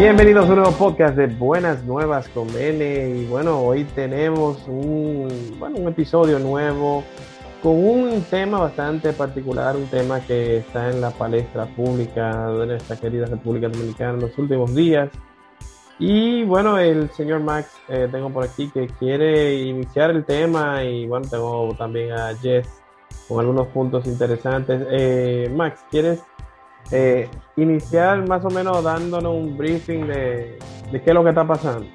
Bienvenidos a un nuevo podcast de Buenas Nuevas con Bene. Y bueno, hoy tenemos un, bueno, un episodio nuevo con un tema bastante particular, un tema que está en la palestra pública de nuestra querida República Dominicana en los últimos días. Y bueno, el señor Max, eh, tengo por aquí que quiere iniciar el tema y bueno, tengo también a Jess con algunos puntos interesantes. Eh, Max, ¿quieres eh, iniciar más o menos dándonos un briefing de, qué es lo que está pasando?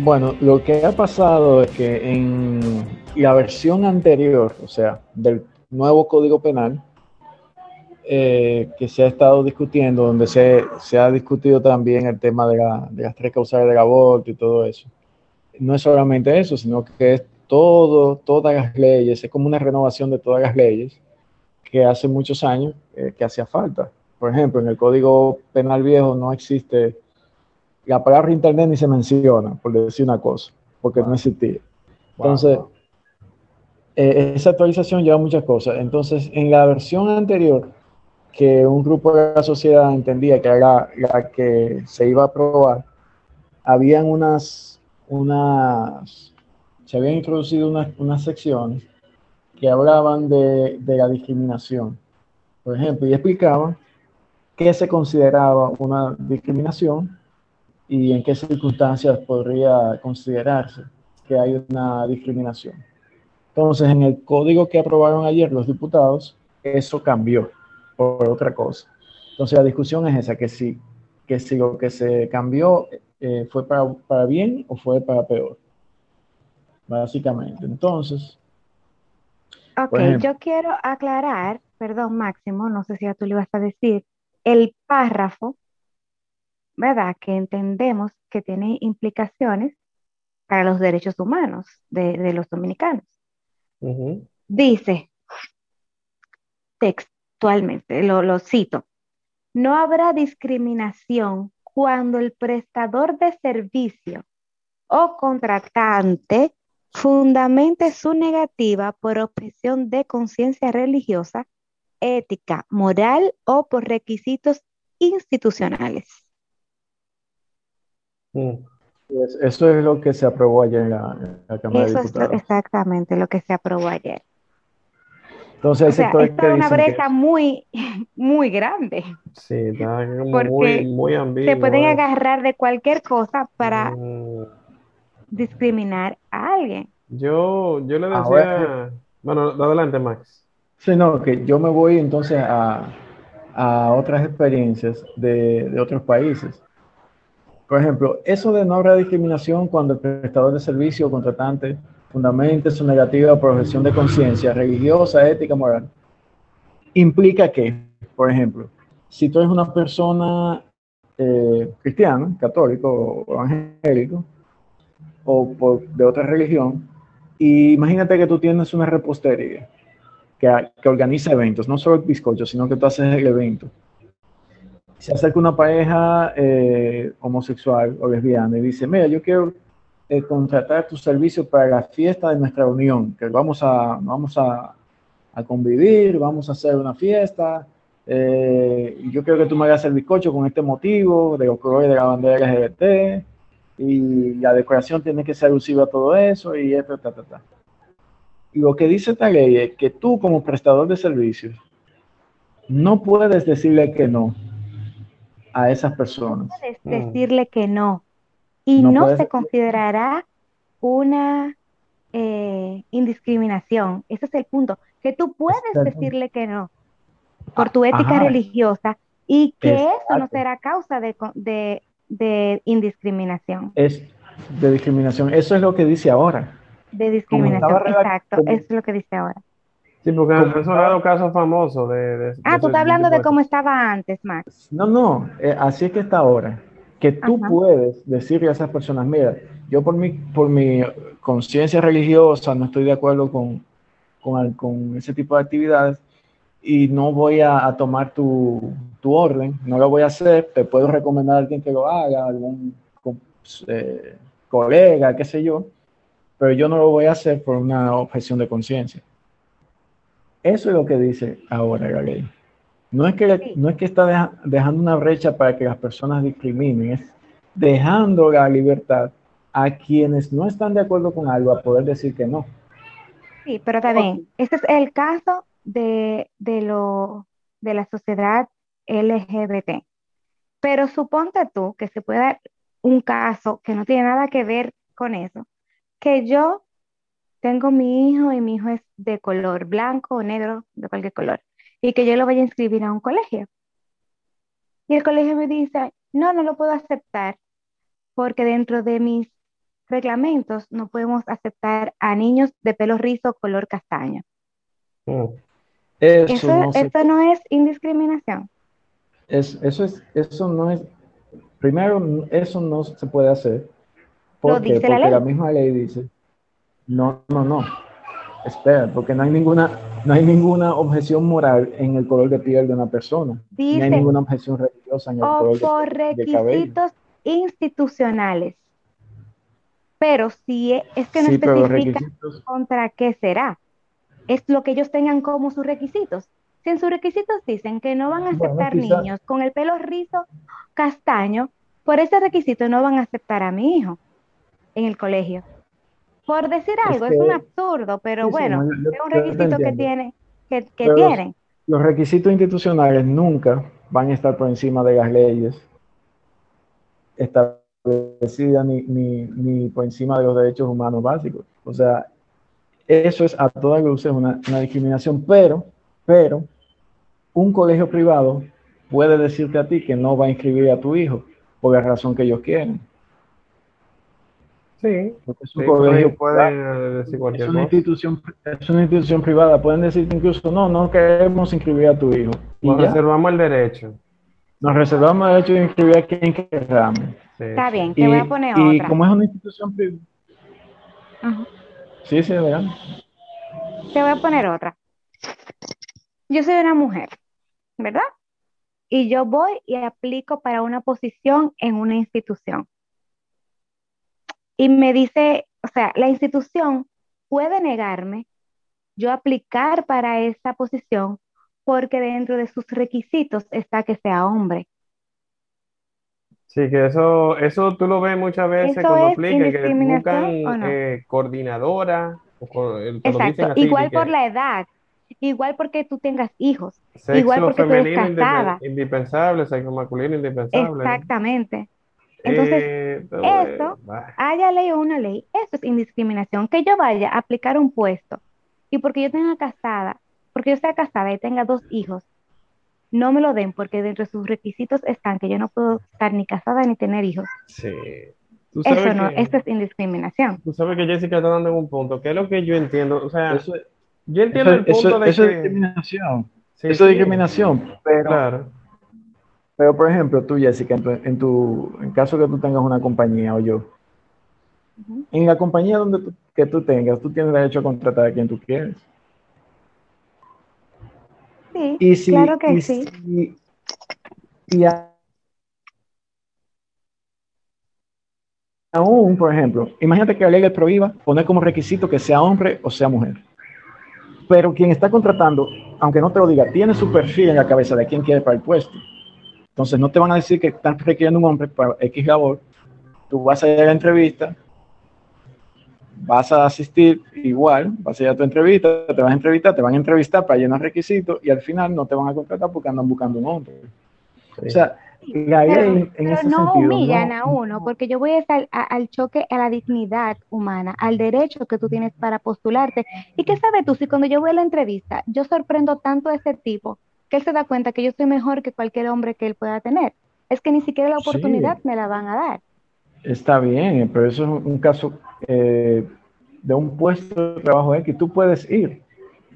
Bueno, lo que ha pasado es que en la versión anterior, o sea, del nuevo Código Penal, eh, que se ha estado discutiendo, donde se, se, ha discutido también el tema de, de las tres causales del aborto y todo eso. No es solamente eso, sino que es todo, todas las leyes, es como una renovación de todas las leyes que hace muchos años eh, que hacía falta. Por ejemplo, en el Código Penal Viejo no existe la palabra internet ni se menciona, por decir una cosa, porque no existía. Entonces, eh, esa actualización lleva muchas cosas. Entonces, en la versión anterior, que un grupo de la sociedad entendía que era la que se iba a aprobar, habían unas, unas se habían introducido unas, unas secciones que hablaban de, la discriminación, por ejemplo, y explicaban qué se consideraba una discriminación y en qué circunstancias podría considerarse que hay una discriminación. Entonces, en el código que aprobaron ayer los diputados, eso cambió por otra cosa. Entonces la discusión es esa, que si, que si lo que se cambió eh, fue para, para, bien o fue para peor. Básicamente. Entonces. Ok, ejemplo, yo quiero aclarar, perdón Máximo, no sé si ya tú le ibas a decir, el párrafo, ¿verdad? Que entendemos que tiene implicaciones para los derechos humanos de, de los dominicanos. Uh -huh. Dice, lo, lo cito, no habrá discriminación cuando el prestador de servicio o contratante fundamente su negativa por objeción de conciencia religiosa, ética, moral o por requisitos institucionales. Mm. Eso es lo que se aprobó ayer en la, en la Cámara Eso de Diputados. es exactamente lo que se aprobó ayer. Entonces, o sea, esto es una brecha que... muy, muy grande. Sí, está muy, muy ambiguo. Se pueden agarrar de cualquier cosa para mm. Discriminar a alguien. Yo, yo le decía, Ahora, bueno, adelante Max. Sí, no, que yo me voy entonces a, a otras experiencias de, de, otros países. Por ejemplo, eso de no habrá discriminación cuando el prestador de servicio o contratante fundamente su negativa profesión de conciencia religiosa, ética, moral, implica que, por ejemplo, si tú eres una persona eh, cristiana, católico o evangélico, o por, de otra religión, y imagínate que tú tienes una repostería que, que organiza eventos, no solo el bizcocho, sino que tú haces el evento. Se acerca una pareja eh, homosexual o lesbiana y dice, mira, yo quiero eh, contratar tu servicio para la fiesta de nuestra unión, que vamos a, vamos a, a convivir, vamos a hacer una fiesta. Eh, yo quiero que tú me hagas el bizcocho con este motivo, de los colores de la bandera LGBT, y la decoración tiene que ser alusiva a todo eso, y esto, ta, ta, ta. Y lo que dice esta ley es que tú, como prestador de servicios, no puedes decirle que no a esas personas. No puedes decirle que no y no, no se considerará una eh, indiscriminación. Ese es el punto, que tú puedes decirle que no por tu ética Ajá. religiosa y que Exacto. eso no será causa de, de, de, indiscriminación. Es de discriminación, eso es lo que dice ahora. De discriminación, exacto, como, eso es lo que dice ahora. Sí, porque han sonado casos famosos de, de, Ah, tú estás hablando de cómo estaba antes, Max. No, no, eh, así es que está ahora que tú Ajá. puedes decirle a esas personas, mira, yo por mi, por mi conciencia religiosa no estoy de acuerdo con, con, con, ese tipo de actividades y no voy a, a tomar tu, tu, orden, no lo voy a hacer, te puedo recomendar a alguien que lo haga, algún eh, colega, qué sé yo, pero yo no lo voy a hacer por una objeción de conciencia. Eso es lo que dice ahora la ley. No es que, no es que está dejando una brecha para que las personas discriminen, es dejando la libertad a quienes no están de acuerdo con algo a poder decir que no. Sí, pero también, este es el caso de, de, lo, de la sociedad LGBT. Pero suponte tú que se puede dar un caso que no tiene nada que ver con eso, que yo tengo mi hijo y mi hijo es de color blanco o negro, de cualquier color, y que yo lo vaya a inscribir a un colegio. Y el colegio me dice, no, no lo puedo aceptar porque dentro de mis reglamentos no podemos aceptar a niños de pelo rizo color castaño. Mm. Eso, no esto no es indiscriminación. Es, eso, es, eso no es, primero, eso no se puede hacer. porque la misma ley dice, no, no, no, espera, porque no hay ninguna, no hay ninguna objeción moral en el color de piel de una persona. no hay ninguna objeción religiosa en el color por de, requisitos institucionales. Pero si es que no especifica contra qué será, es lo que ellos tengan como sus requisitos. Si en sus requisitos dicen que no van a aceptar niños con el pelo rizo castaño, por ese requisito no van a aceptar a mi hijo en el colegio. Por decir algo, es, un absurdo, pero bueno, es un requisito que tiene, que, tienen. Los requisitos institucionales nunca van a estar por encima de las leyes establecida ni, ni, ni, por encima de los derechos humanos básicos. O sea, eso es a todas luces una, una discriminación, pero, pero un colegio privado puede decirte a ti que no va a inscribir a tu hijo por la razón que ellos quieren. Sí, es un colegio puede decir cualquier es una Institución, es una institución privada. Pueden decir incluso, no, no queremos inscribir a tu hijo. Nos reservamos el derecho. Nos reservamos el derecho de inscribir a quien queramos. Está bien, te voy a poner otra. Y como es una institución privada. Sí, sí, vean. Te voy a poner otra. Yo soy una mujer, ¿verdad? Y yo voy y aplico para una posición en una institución. Y me dice, o sea, la institución puede negarme yo aplicar para esa posición porque dentro de sus requisitos está que sea hombre. Sí, que eso, eso tú lo ves muchas veces cuando aplican, que buscan eh, coordinadora. Exacto, igual por la edad, igual porque tú tengas hijos, igual porque tú eres casada. Indispensable, sexo masculino indispensable. Exactamente. Entonces, eh, eso, haya ley o una ley, eso es indiscriminación. Que yo vaya a aplicar un puesto y porque yo tenga casada porque yo sea casada y tenga dos hijos, no me lo den porque dentro de sus requisitos están que yo no puedo estar ni casada ni tener hijos. Sí. Eso no, esto es indiscriminación. Tú sabes que Jessica está dando un punto, que es lo que yo entiendo, o sea, yo entiendo el punto de eso es discriminación. eso es discriminación, pero, claro. pero por ejemplo, tú Jessica, en tu, en, caso que tú tengas una compañía o yo, en la compañía donde que tú tengas, tú tienes derecho a contratar a quien tú quieres y si, claro que sí. y aún, por ejemplo, imagínate que la ley le prohíba poner como requisito que sea hombre o sea mujer. Pero quien está contratando, aunque no te lo diga, tiene su perfil en la cabeza de quién quiere para el puesto. Entonces no te van a decir que están requiriendo un hombre para X labor. Tú vas a ir a la entrevista, vas a asistir igual, vas a ir a tu entrevista, te van a entrevistar, te van a entrevistar para llenar requisitos y al final no te van a contratar porque andan buscando un hombre. O sea, pero, no humillan a uno, porque yo voy a estar al choque a la dignidad humana, al derecho que tú tienes para postularte. ¿Y qué sabes tú si cuando yo voy a la entrevista, yo sorprendo tanto a ese tipo que él se da cuenta que yo soy mejor que cualquier hombre que él pueda tener? Es que ni siquiera la oportunidad me la van a dar. Está bien, pero eso es un caso eh, de un puesto de trabajo X. Tú puedes ir,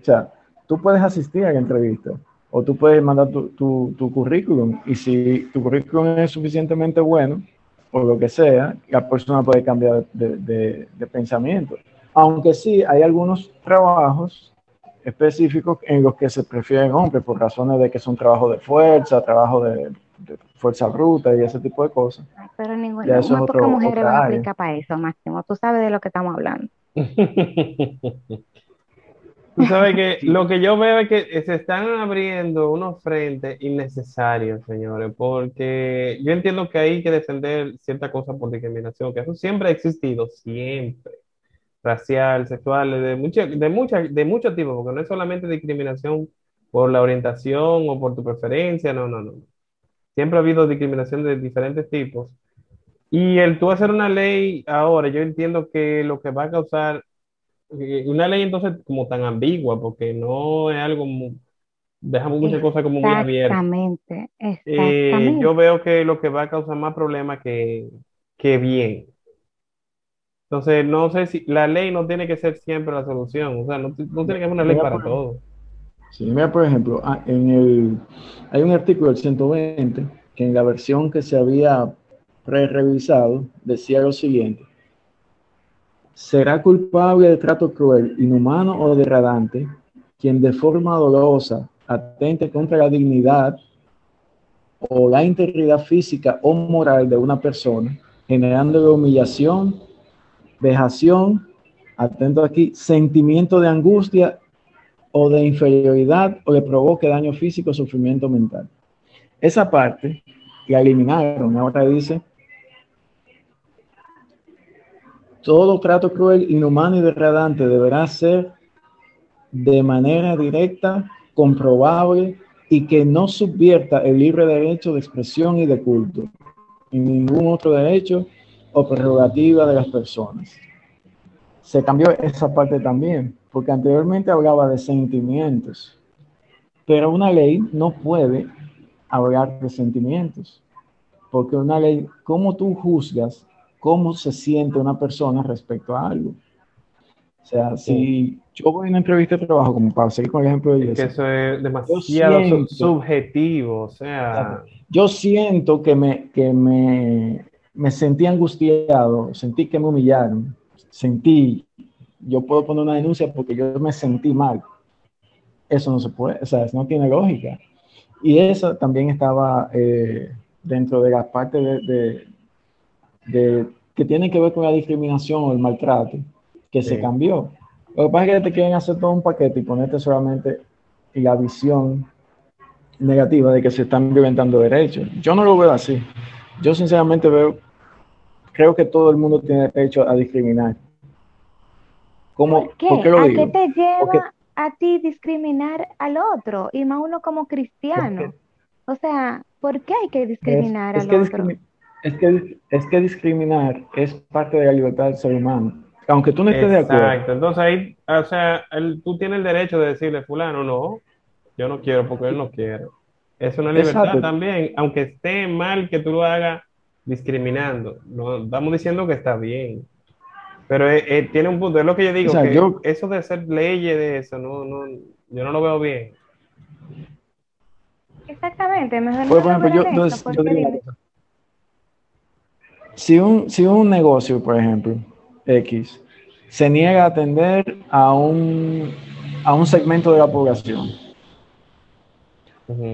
o sea, tú puedes asistir a la entrevista o tú puedes mandar tu, tu, currículum y si tu currículum es suficientemente bueno o lo que sea, la persona puede cambiar de, de pensamiento. Aunque sí, hay algunos trabajos específicos en los que se prefieren hombres por razones de que son trabajo de fuerza, trabajo de fuerza bruta y ese tipo de cosas. Pero ninguna, mujeres van a aplicar para eso, Máximo. Tú sabes de lo que estamos hablando. Tú sabes que lo que yo veo es que se están abriendo unos frentes innecesarios, señores, porque yo entiendo que hay que defender cierta cosa por discriminación, que eso siempre ha existido, siempre. Racial, sexual, de mucho, de mucha, de muchos tipos, porque no es solamente discriminación por la orientación o por tu preferencia, no, no, no. Siempre ha habido discriminación de diferentes tipos. Y el tú hacer una ley ahora, yo entiendo que lo que va a causar una ley entonces como tan ambigua, porque no es algo, dejamos muchas cosas como muy abiertas. Exactamente, eh, yo veo que lo que va a causar más problemas que, que bien. Entonces, no sé si la ley no tiene que ser siempre la solución, o sea, no, no tiene que ser una ley para todo. Sí, mira, por ejemplo, ah, en el, hay un artículo del 120 que en la versión que se había re-revisado decía lo siguiente será culpable de trato cruel, inhumano o degradante quien de forma dolorosa atente contra la dignidad o la integridad física o moral de una persona, generando humillación, vejación, atento aquí, sentimiento de angustia o de inferioridad o le provoque daño físico o sufrimiento mental. Esa parte la eliminaron, ahora dice Todo trato cruel, inhumano y degradante deberá ser de manera directa, comprobable y que no subvierta el libre derecho de expresión y de culto, y ningún otro derecho o prerrogativa de las personas. Se cambió esa parte también, porque anteriormente hablaba de sentimientos, pero una ley no puede hablar de sentimientos, porque una ley, ¿cómo tú juzgas cómo se siente una persona respecto a algo. O sea, si yo voy a una entrevista de trabajo, como para seguir con el ejemplo de es que eso es demasiado subjetivo, o sea... Yo siento que me, que me, me sentí angustiado, sentí que me humillaron, sentí, yo puedo poner una denuncia porque yo me sentí mal. Eso no se puede, o sea, no tiene lógica. Y eso también estaba eh, dentro de la parte de, de, que tiene que ver con la discriminación o el maltrato, que se cambió. Lo que pasa es que te quieren hacer todo un paquete y ponerte solamente la visión negativa de que se están violentando derechos. Yo no lo veo así. Yo sinceramente veo, creo que todo el mundo tiene derecho a discriminar. ¿Cómo, ¿Por qué? ¿A qué te lleva a ti discriminar al otro? Y más uno como cristiano. O sea, ¿por qué hay que discriminar al otro? Es que, es que discriminar es parte de la libertad del ser humano, aunque tú no estés de acuerdo. Exacto, entonces ahí, o sea, tú tienes el derecho de decirle, fulano, no, yo no quiero porque él no quiere. Es una libertad también, aunque esté mal que tú lo hagas discriminando. No estamos diciendo que está bien. Pero eh, eh, tiene un punto, es lo que yo digo, que eso de hacer leyes de eso, no, no, yo no lo veo bien. Exactamente, mejor pues, por ejemplo, yo, yo digo, si un, si un negocio, por ejemplo, X, se niega a atender a un, a un segmento de la población,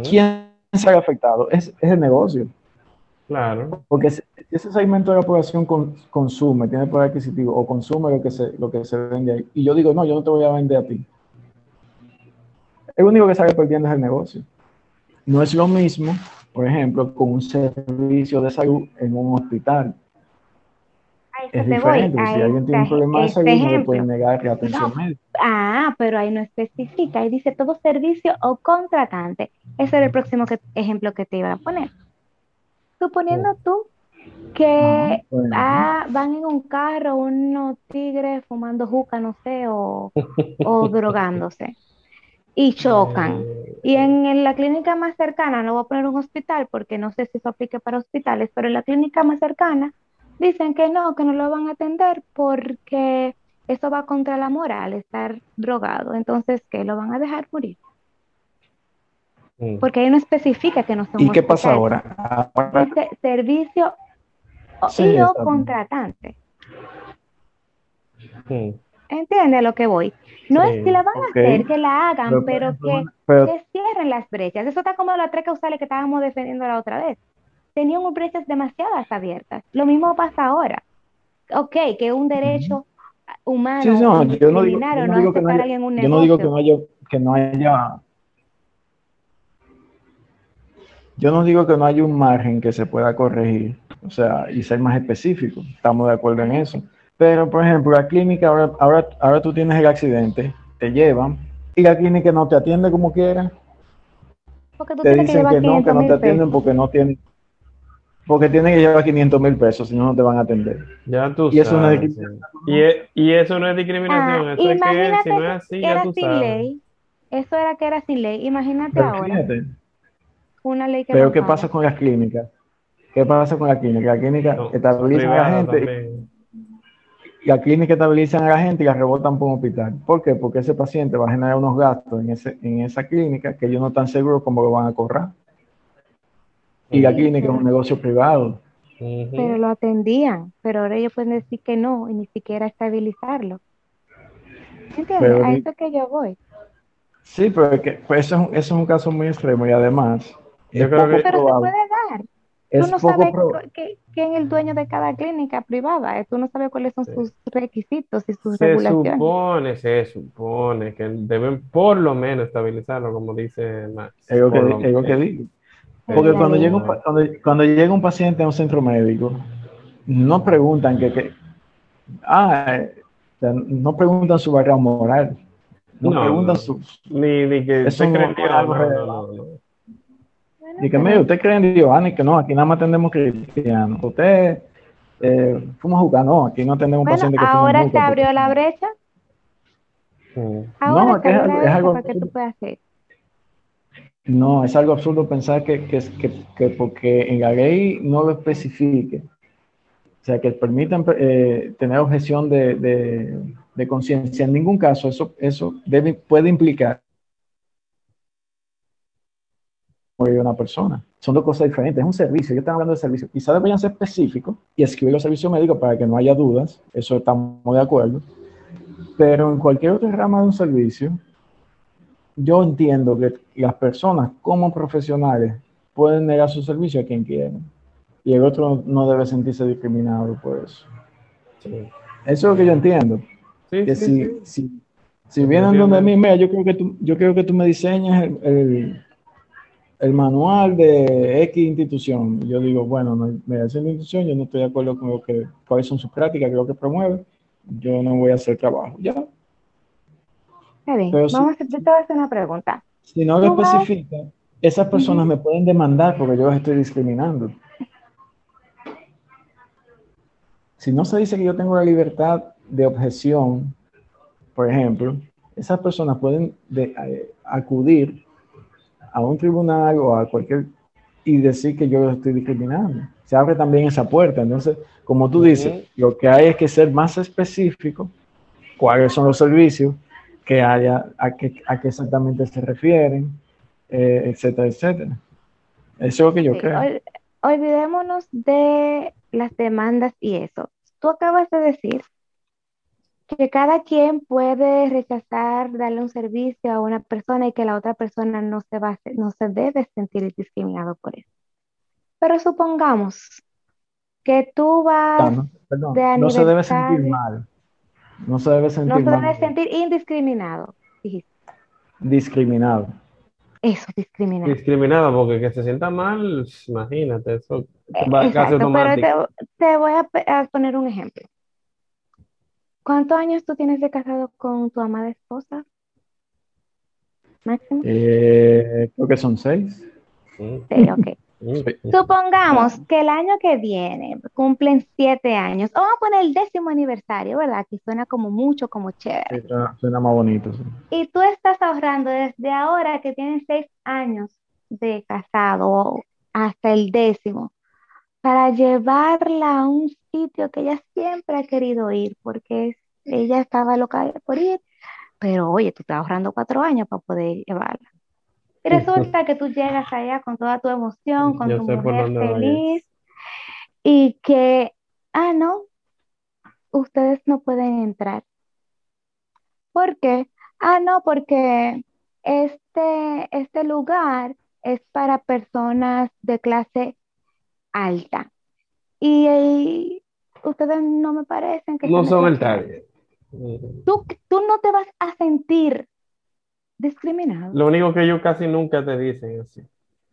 ¿quién será afectado? Es, el negocio. Claro. Porque si ese segmento de la población consume, tiene poder adquisitivo o consume lo que, se, lo que se vende ahí, y yo digo, no, yo no te voy a vender a ti. El único que sale perdiendo es el negocio. No es lo mismo por ejemplo, con un servicio de salud en un hospital. Es diferente. si alguien tiene un problema de salud, no le pueden negar la atención médica. Ah, pero ahí no especifica, ahí dice todo servicio o contratante. Ese era el próximo ejemplo que te iba a poner. Suponiendo oh. tú que ah, van en un carro unos tigres fumando juca, no sé, o, o drogándose y chocan. Y en, la clínica más cercana, no voy a poner un hospital porque no sé si eso aplique para hospitales, pero en la clínica más cercana dicen que no, que no lo van a atender porque eso va contra la moral, estar drogado. Entonces, ¿qué? ¿Lo van a dejar morir? Mm. Porque ahí no especifica que no son ¿Y qué pasa ahora? Este servicio y o contratante. Sí. ¿Entiende a lo que voy? No es que la van a hacer, que la hagan, pero, que, cierren las brechas. Eso está como las tres causales que estábamos defendiendo la otra vez. Tenían brechas demasiadas abiertas. Lo mismo pasa ahora. Ok, que un derecho humano. Sí, no, yo no digo, que no haya, yo no digo que no haya, que no haya yo no digo que no haya un margen que se pueda corregir, o sea, y ser más específico, estamos de acuerdo en eso. Pero, por ejemplo, la clínica, ahora, ahora, ahora tú tienes el accidente, te llevan, y la clínica no te atiende como quiera. Porque tú te dicen que, no, que no te atienden porque no tienen, porque tienen que llevar 500 mil pesos, si no, no te van a atender. Ya tú y sabes. Eso no es y, eso no es discriminación. Ah, eso es que si no es así, ya tú sabes. Ley. Eso era que era sin ley. Imagínate ahora. Una ley que Pero ¿qué pasa con las clínicas? ¿Qué pasa con la clínica? La clínica estabiliza a la gente. Y la clínica estabilizan a la gente y la rebotan por un hospital. ¿Por qué? Porque ese paciente va a generar unos gastos en, ese, en esa clínica que ellos no están seguros cómo lo van a cobrar. Y la clínica es un negocio privado. Pero lo atendían, pero ahora ellos pueden decir que no y ni siquiera estabilizarlo. ¿Entiendes? a eso que yo voy. Sí, pero es que, pues eso, es, eso es un caso muy extremo y además yo creo que pero se puede tú no sabes quién es el dueño de cada clínica privada. Tú no sabes cuáles son sus requisitos y sus regulaciones. Se supone, se supone que deben por lo menos estabilizarlo, como dice Max. Es lo que, digo. Porque cuando llega, un, cuando, llega un paciente a un centro médico, no preguntan que, ah, no preguntan su barrera moral, no, preguntan su... Ni, ni que eso no, no, y que, mire, usted cree en Dios, ah, que no, aquí nada más atendemos cristianos. Usted eh, fuimos a jugar, no, aquí no atendemos bueno, pacientes que ahora se abrió la brecha. Ahora no, es, es, algo para que tú puedas hacer. No, es algo absurdo pensar que, que, que, que, porque en la ley no lo especifique, o sea, que permitan eh, tener objeción de, de, de conciencia, en ningún caso eso, eso debe, puede implicar una persona. Son dos cosas diferentes, es un servicio, yo estoy hablando de servicio. Quizás deberían ser específicos y escribir los servicios médicos para que no haya dudas, eso estamos de acuerdo. Pero en cualquier otra rama de un servicio, yo entiendo que las personas como profesionales pueden negar su servicio a quien quieran y el otro no debe sentirse discriminado por eso. Eso es lo que yo entiendo. que si, si, si, vienen donde mí, mira, yo creo que tú, yo creo que tú me diseñas el el manual de X institución. Yo digo, bueno, no, me hace la institución, yo no estoy de acuerdo con lo que, cuáles son sus prácticas, lo que promueve, yo no voy a hacer trabajo. Ya. Vamos a hacer, yo te voy a hacer una pregunta. Si no lo especifica, esas personas me pueden demandar porque yo las estoy discriminando. Si no se dice que yo tengo la libertad de objeción, por ejemplo, esas personas pueden eh, acudir a un tribunal o a cualquier y decir que yo estoy discriminando. Se abre también esa puerta. Entonces, como tú dices, lo que hay es que ser más específico, cuáles son los servicios que haya, a qué, a qué exactamente se refieren, eh, etcétera, etcétera. Eso es lo que yo creo. olvidémonos de las demandas y eso. Tú acabas de decir que cada quien puede rechazar darle un servicio a una persona y que la otra persona no se, va no se debe sentir discriminado por eso. Pero supongamos que tú vas no, no se debe sentir mal. No se debe sentir No se debe sentir indiscriminado. Discriminado. Eso, discriminado. Discriminado, porque que se sienta mal, imagínate, eso eh, va casi automático. Pero te, voy a poner un ejemplo. ¿Cuántos años tú tienes de casado con tu amada esposa? Máximo. Eh, creo que son seis. Sí, ok. Supongamos que el año que viene cumplen siete años, vamos a poner el décimo aniversario, ¿verdad? Que suena como mucho, como chévere. suena, más bonito. Y tú estás ahorrando desde ahora que tienes seis años de casado hasta el décimo para llevarla a un sitio que ella siempre ha querido ir, porque ella estaba loca por ir, pero oye, tú estás ahorrando cuatro años para poder llevarla. Y resulta que tú llegas allá con toda tu emoción, con tu mujer feliz, y que, ah, no, ustedes no pueden entrar. ¿Por qué? Ah, no, porque este, este lugar es para personas de clase alta. Y, ustedes no me parecen que... No son el target. Tú, tú no te vas a sentir discriminado. Lo único que ellos casi nunca te dicen es así.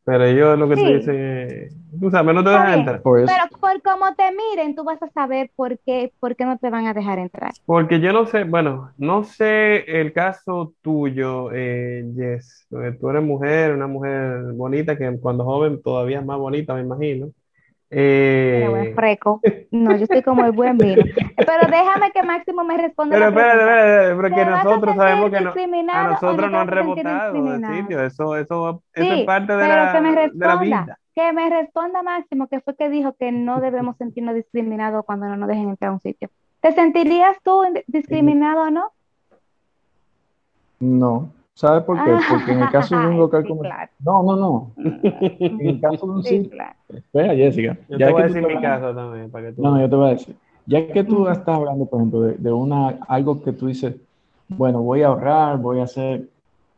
Pero ellos lo que te dicen es, tú sabes, no te dejan entrar. Pero por cómo te miren, tú vas a saber por qué, por qué no te van a dejar entrar. Porque yo no sé, bueno, no sé el caso tuyo, eh, Jess. Tú eres mujer, una mujer bonita que cuando joven todavía es más bonita, me imagino. Eh... freco. No, yo estoy como el buen vino. Pero déjame que Máximo me responda. Pero espérate, espérate, porque nosotros sabemos que no, a nosotros no han rebotado el sitio. Eso, eso, eso es parte de la, que me responda, de la vida. Que me responda Máximo, que fue que dijo que no debemos sentirnos discriminados cuando no nos dejen entrar a un sitio. ¿Te sentirías tú discriminado o no? No. ¿Sabes por qué? Porque en el caso de un local como... No, no, no. En el caso de un sitio... Espera, Jessica. Yo ya te voy a decir mi caso también, para que tú... No, no, yo te voy a decir. Ya que tú estás hablando, por ejemplo, de, una, algo que tú dices, bueno, voy a ahorrar, voy a hacer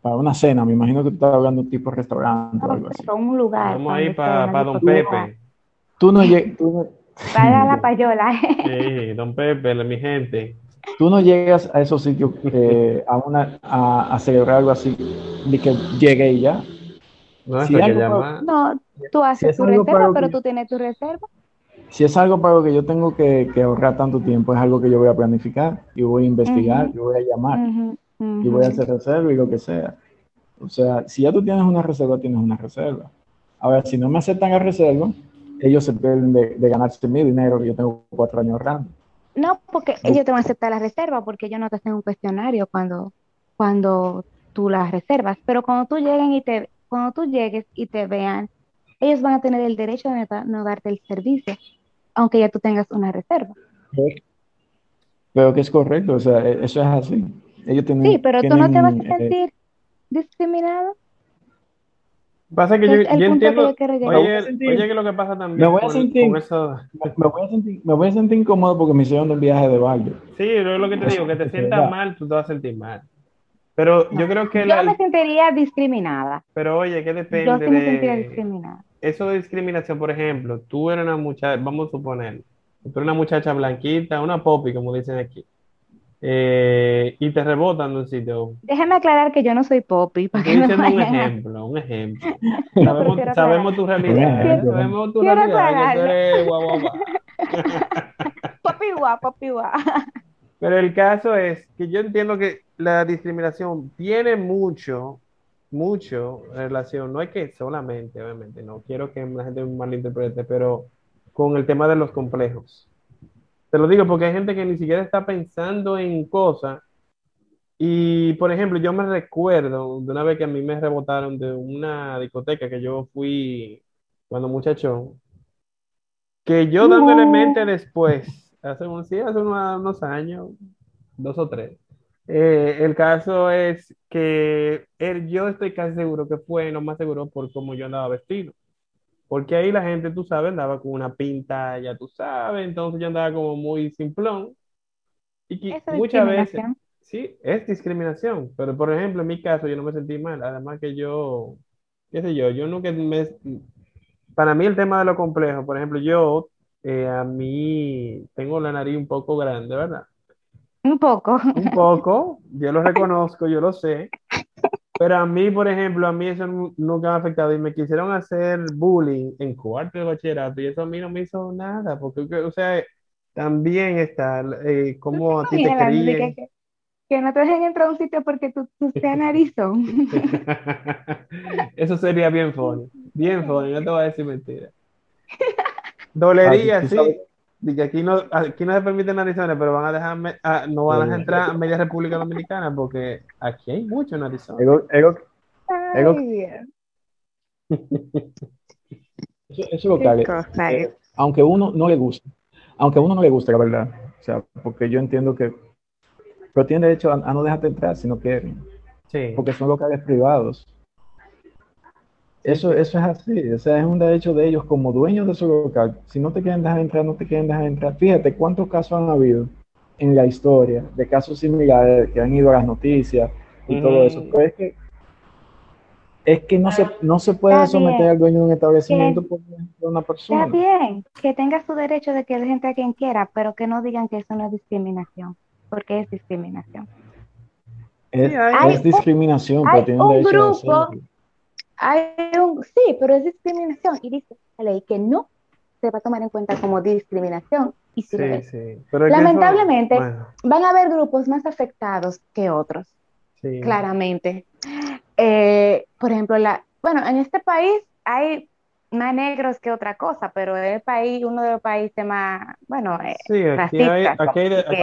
para una cena, me imagino que tú estás hablando de tipo restaurante o algo así. Para un lugar. Vamos ahí para, para Don Pepe. Tú no llegas... Para la payola. Sí, Don Pepe, mi gente tú no llegas a esos sitios eh, a, una, a, celebrar algo así, de que llegue y ya. No, no tú haces tu reserva, pero tú tienes tu reserva. Si es algo para lo que yo tengo que, ahorrar tanto tiempo, es algo que yo voy a planificar y voy a investigar, y voy a llamar y voy a hacer reserva y lo que sea. O sea, si ya tú tienes una reserva, tienes una reserva. Ahora, si no me aceptan la reserva, ellos se pierden de, de ganarse mi dinero que yo tengo cuatro años ahorrando. No, porque ellos te van a aceptar la reserva porque ellos no te hacen un cuestionario cuando, cuando tú las reservas. Pero cuando tú lleguen y te, cuando tú llegues y te vean, ellos van a tener el derecho de no darte el servicio, aunque ya tú tengas una reserva. Pero que es correcto, o sea, e, eso es así. Ellos tienen, sí, pero tú no te vas a eh, sentir discriminado. Pasa que yo, yo entiendo. Que oye, oye, que lo que pasa también. Me voy a sentir, me, voy a sentir, me voy a sentir incómodo porque me hicieron un viaje de baile. Sí, es lo que te digo, que te sientas mal, tú te vas a sentir mal. Pero yo creo que. Yo me sentiría discriminada. Pero oye, ¿qué depende yo sí me sentiría discriminada. Eso de discriminación, por ejemplo, tú eres una muchacha, vamos a suponer, tú eres una muchacha blanquita, una popi, como dicen aquí eh, y te rebotan de un sitio. Déjame aclarar que yo no soy Poppy. Para que un ejemplo, un ejemplo. Sabemos, sabemos tu realidad. sabemos tu realidad. Que tú guau, guau, Poppy guau. Pero el caso es que yo entiendo que la discriminación tiene mucho, mucho relación. No es que solamente, obviamente, no quiero que la gente malinterprete, pero con el tema de los complejos. Te lo digo porque hay gente que ni siquiera está pensando en cosas. Y, por ejemplo, yo me recuerdo de una vez que a mí me rebotaron de una discoteca que yo fui cuando muchacho, que yo dándole mente después, hace, unos, hace unos, años, dos o tres, eh, el caso es que él, yo estoy casi seguro que fue, no más seguro, por cómo yo andaba vestido. Porque ahí la gente, tú sabes, andaba con una pinta, ya tú sabes, entonces yo andaba como muy simplón. Y que muchas veces, sí, es discriminación, pero por ejemplo, en mi caso yo no me sentí mal, además que yo, qué sé yo, yo nunca me... Para mí el tema de lo complejo, por ejemplo, yo, eh, a mí tengo la nariz un poco grande, ¿verdad? Un poco. Un poco, yo lo reconozco, yo lo sé. Pero a mí, por ejemplo, a mí eso nunca me ha afectado y me quisieron hacer bullying en cuarto de bachillerato y eso a mí no me hizo nada, porque, o sea, también está eh, como a ti te críen. Que, no te dejen entrar a un sitio porque tú, tú seas narizón. eso sería bien funny, bien funny, no te voy a decir mentira. Dolería, sí. Dice, aquí no, aquí no se permiten narizones, pero van a dejarme, ah, no van a dejar entrar a media República Dominicana porque aquí hay muchos narizones. eso, es lo que aunque uno no le guste, aunque a uno no le guste, la verdad, o sea, porque yo entiendo que, pero tiene derecho a, no dejarte entrar si no quieren, sí. porque son locales privados. Eso, eso es así, o sea, es un derecho de ellos como dueños de su local. Si no te quieren dejar entrar, no te quieren dejar entrar. Fíjate cuántos casos han habido en la historia de casos similares que han ido a las noticias y todo eso. Pero es que, es que no, se, no se puede someter al dueño de un establecimiento por una persona. Está bien, que tenga su derecho de que deje entre a quien quiera, pero que no digan que eso no es discriminación. porque es discriminación. Es, discriminación, pero tiene un grupo, hay un, sí, pero es discriminación y dice la ley que no se va a tomar en cuenta como discriminación. Y sí, sí. Lamentablemente, van a haber grupos más afectados que otros, claramente. Eh, por ejemplo, la, bueno, en este país hay más negros que otra cosa, pero es el país, uno de los países más, bueno, eh, sí, aquí, hay, aquí, hay de, aquí,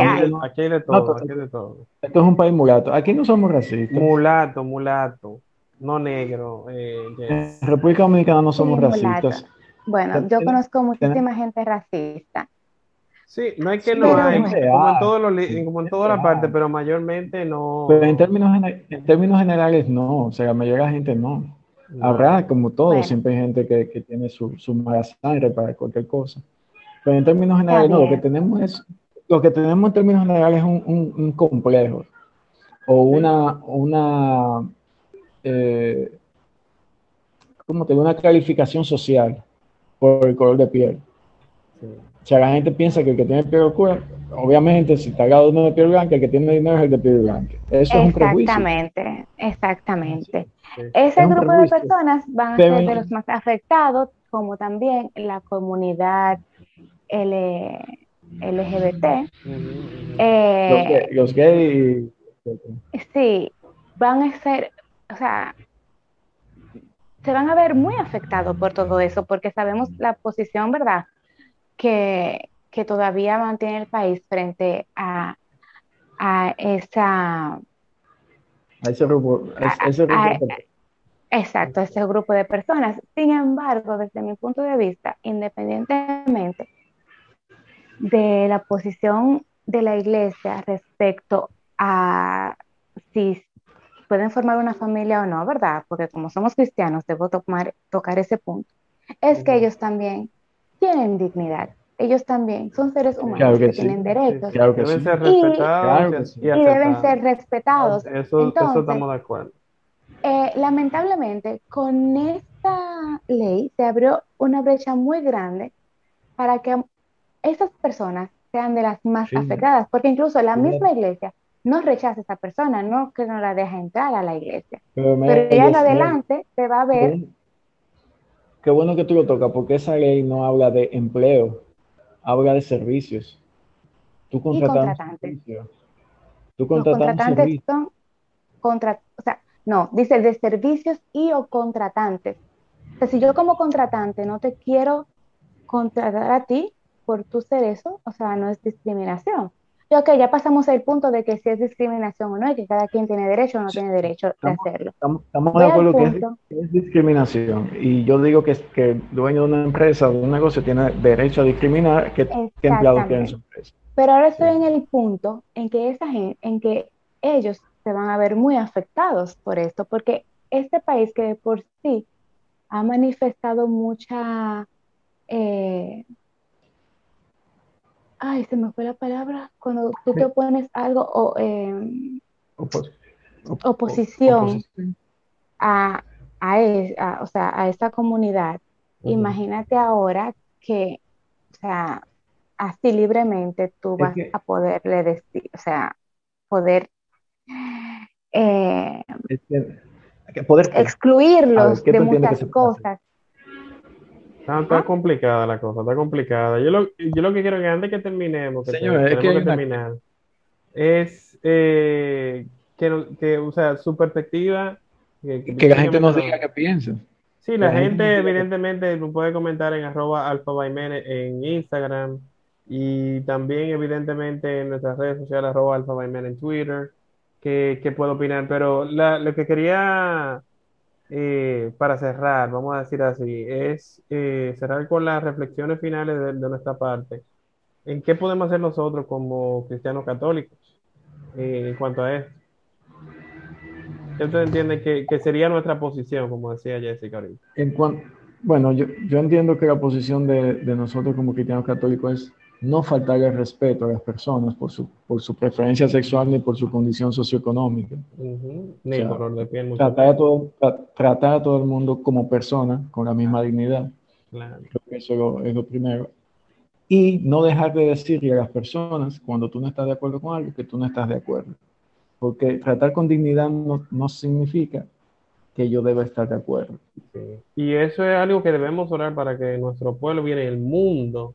hay. de todo, aquí de todo. Esto es un país mulato. Aquí no somos racistas. Mulato, mulato, no negro. Eh, En República Dominicana no somos racistas. Bueno, yo conozco muchísima gente racista. Sí, no hay que no hay, como en, todos los, como en toda la parte, pero mayormente no. Pero en términos, en términos generales no, o sea, la mayoría de la gente no. Habrá, como todo, siempre hay gente que, que tiene su, su, mala sangre para cualquier cosa. Pero en términos generales, no, lo que tenemos es, lo que tenemos en términos generales es un, un, complejo o una, una eh, ¿cómo te una calificación social por el color de piel. O sea, la gente piensa que el que tiene piel oscura, obviamente, si está de uno de piel blanca, el que tiene dinero es el de piel blanca. Eso es un prejuicio. Exactamente, exactamente. Ese grupo de personas van a ser de los más afectados, como también la comunidad LGBT. Eh, los gays. Sí, van a ser, o sea, se van a ver muy afectados por todo eso, porque sabemos la posición, ¿verdad?, que, que todavía mantiene el país frente a, a esa a ese grupo, exacto, ese grupo de personas. Sin embargo, desde mi punto de vista, independientemente de la posición de la iglesia respecto a si pueden formar una familia o no, ¿verdad? Porque como somos cristianos, debo tomar, tocar ese punto. Es que ellos también tienen dignidad. Ellos también son seres humanos que, tienen derechos y, deben ser respetados y, deben ser respetados. Eso, estamos de acuerdo. Eh, lamentablemente, con esta ley se abrió una brecha muy grande para que esas personas sean de las más afectadas, porque incluso la misma iglesia no rechaza a esa persona, no que no la deja entrar a la iglesia. Pero, ya en adelante se va a ver. Qué bueno que tú lo tocas, porque esa ley no habla de empleo, habla de servicios. Tú contratas Tú contratantes son contra, o sea, no, dice de servicios y o contratantes. O sea, si yo como contratante no te quiero contratar a ti por tu ser eso, o sea, no es discriminación. Ok, ya pasamos al punto de que si es discriminación o no, y que cada quien tiene derecho o no tiene derecho de hacerlo. Estamos, de acuerdo que es, discriminación. Y yo digo que, que el dueño de una empresa o de un negocio tiene derecho a discriminar que, que empleados tienen su empresa. Pero ahora estoy en el punto en que esa gente, en que ellos se van a ver muy afectados por esto, porque este país que de por sí ha manifestado mucha eh, ay, se me fue la palabra, cuando tú te opones algo o em, oposición, A, a, o sea, a esa comunidad. Imagínate ahora que, o sea, así libremente tú vas a poderle decir, o sea, poder, eh, poder excluirlos de muchas cosas. Está, complicada la cosa, está complicada. Yo lo, yo lo que quiero que antes que terminemos, que Señor, es que, terminar, es eh, que, que, o sea, su perspectiva. Que, la gente nos diga qué piensa. Sí, la, gente, evidentemente puede comentar en arroba alfa en Instagram y también evidentemente en nuestras redes sociales arroba alfa en Twitter, que, que puedo opinar. Pero la, lo que quería eh, para cerrar, vamos a decir así, es eh, cerrar con las reflexiones finales de, nuestra parte. ¿En qué podemos hacer nosotros como cristianos católicos eh, en cuanto a esto? ¿Qué usted entiende que, sería nuestra posición, como decía Jessica ahorita? En bueno, yo, yo entiendo que la posición de, de nosotros como cristianos católicos es no faltar el respeto a las personas por su, por su preferencia sexual ni por su condición socioeconómica. tratar, a todo, tratar a todo el mundo como persona, con la misma dignidad. Creo que eso es lo, primero. y no dejar de decirle a las personas cuando tú no estás de acuerdo con algo que tú no estás de acuerdo. Porque tratar con dignidad no, no significa que yo deba estar de acuerdo. Y eso es algo que debemos orar para que nuestro pueblo viene el mundo,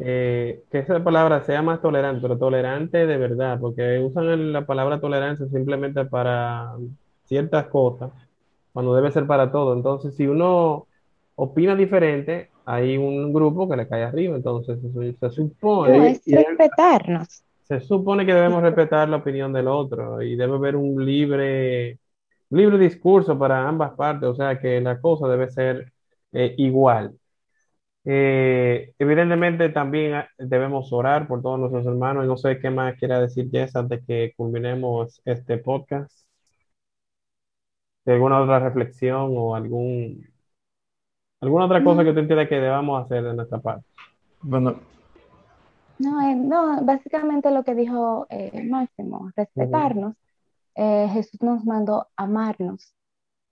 eh, que esa palabra sea más tolerante, pero tolerante de verdad, porque usan la palabra tolerancia simplemente para ciertas cosas, cuando debe ser para todo. Entonces, si uno opina diferente, hay un grupo que le cae arriba, entonces se, supone... es respetarnos. Se supone que debemos respetar la opinión del otro y debe haber un libre, libre discurso para ambas partes, o sea que la cosa debe ser eh, igual. Eh, evidentemente también ah, debemos orar por todos nuestros hermanos no sé qué más quiera decir Jess antes que culminemos este podcast. ¿Alguna otra reflexión o algún ¿Alguna otra cosa que te entienda que debamos hacer de nuestra parte? Bueno. No, eh, no básicamente lo que dijo eh, Máximo, respetarnos. Eh, Jesús nos mandó amarnos,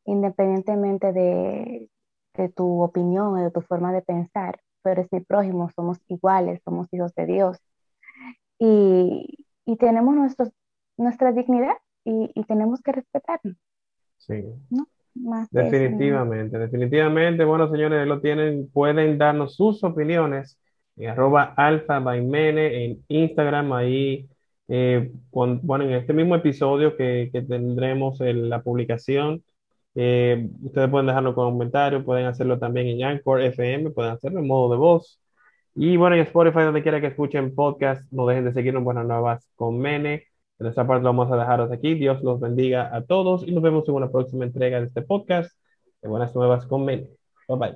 independientemente de, de tu opinión o de tu forma de pensar. Tú eres mi prójimo, somos iguales, somos hijos de Dios. Y, y tenemos nuestro, nuestra dignidad y, y tenemos que respetarnos. Sí. ¿no? definitivamente, definitivamente. Bueno, señores, lo tienen, pueden darnos sus opiniones en arroba alfa en Instagram, ahí, eh, bueno, en este mismo episodio que, tendremos en la publicación, eh, ustedes pueden dejarlo con comentarios, pueden hacerlo también en Anchor FM, pueden hacerlo en modo de voz. Y bueno, en Spotify, donde quiera que escuchen podcast, no dejen de seguirnos Buenas Nuevas con Mene. De esta parte lo vamos a dejaros aquí. Dios los bendiga a todos y nos vemos en una próxima entrega de este podcast de Buenas Nuevas con Mene. Bye bye.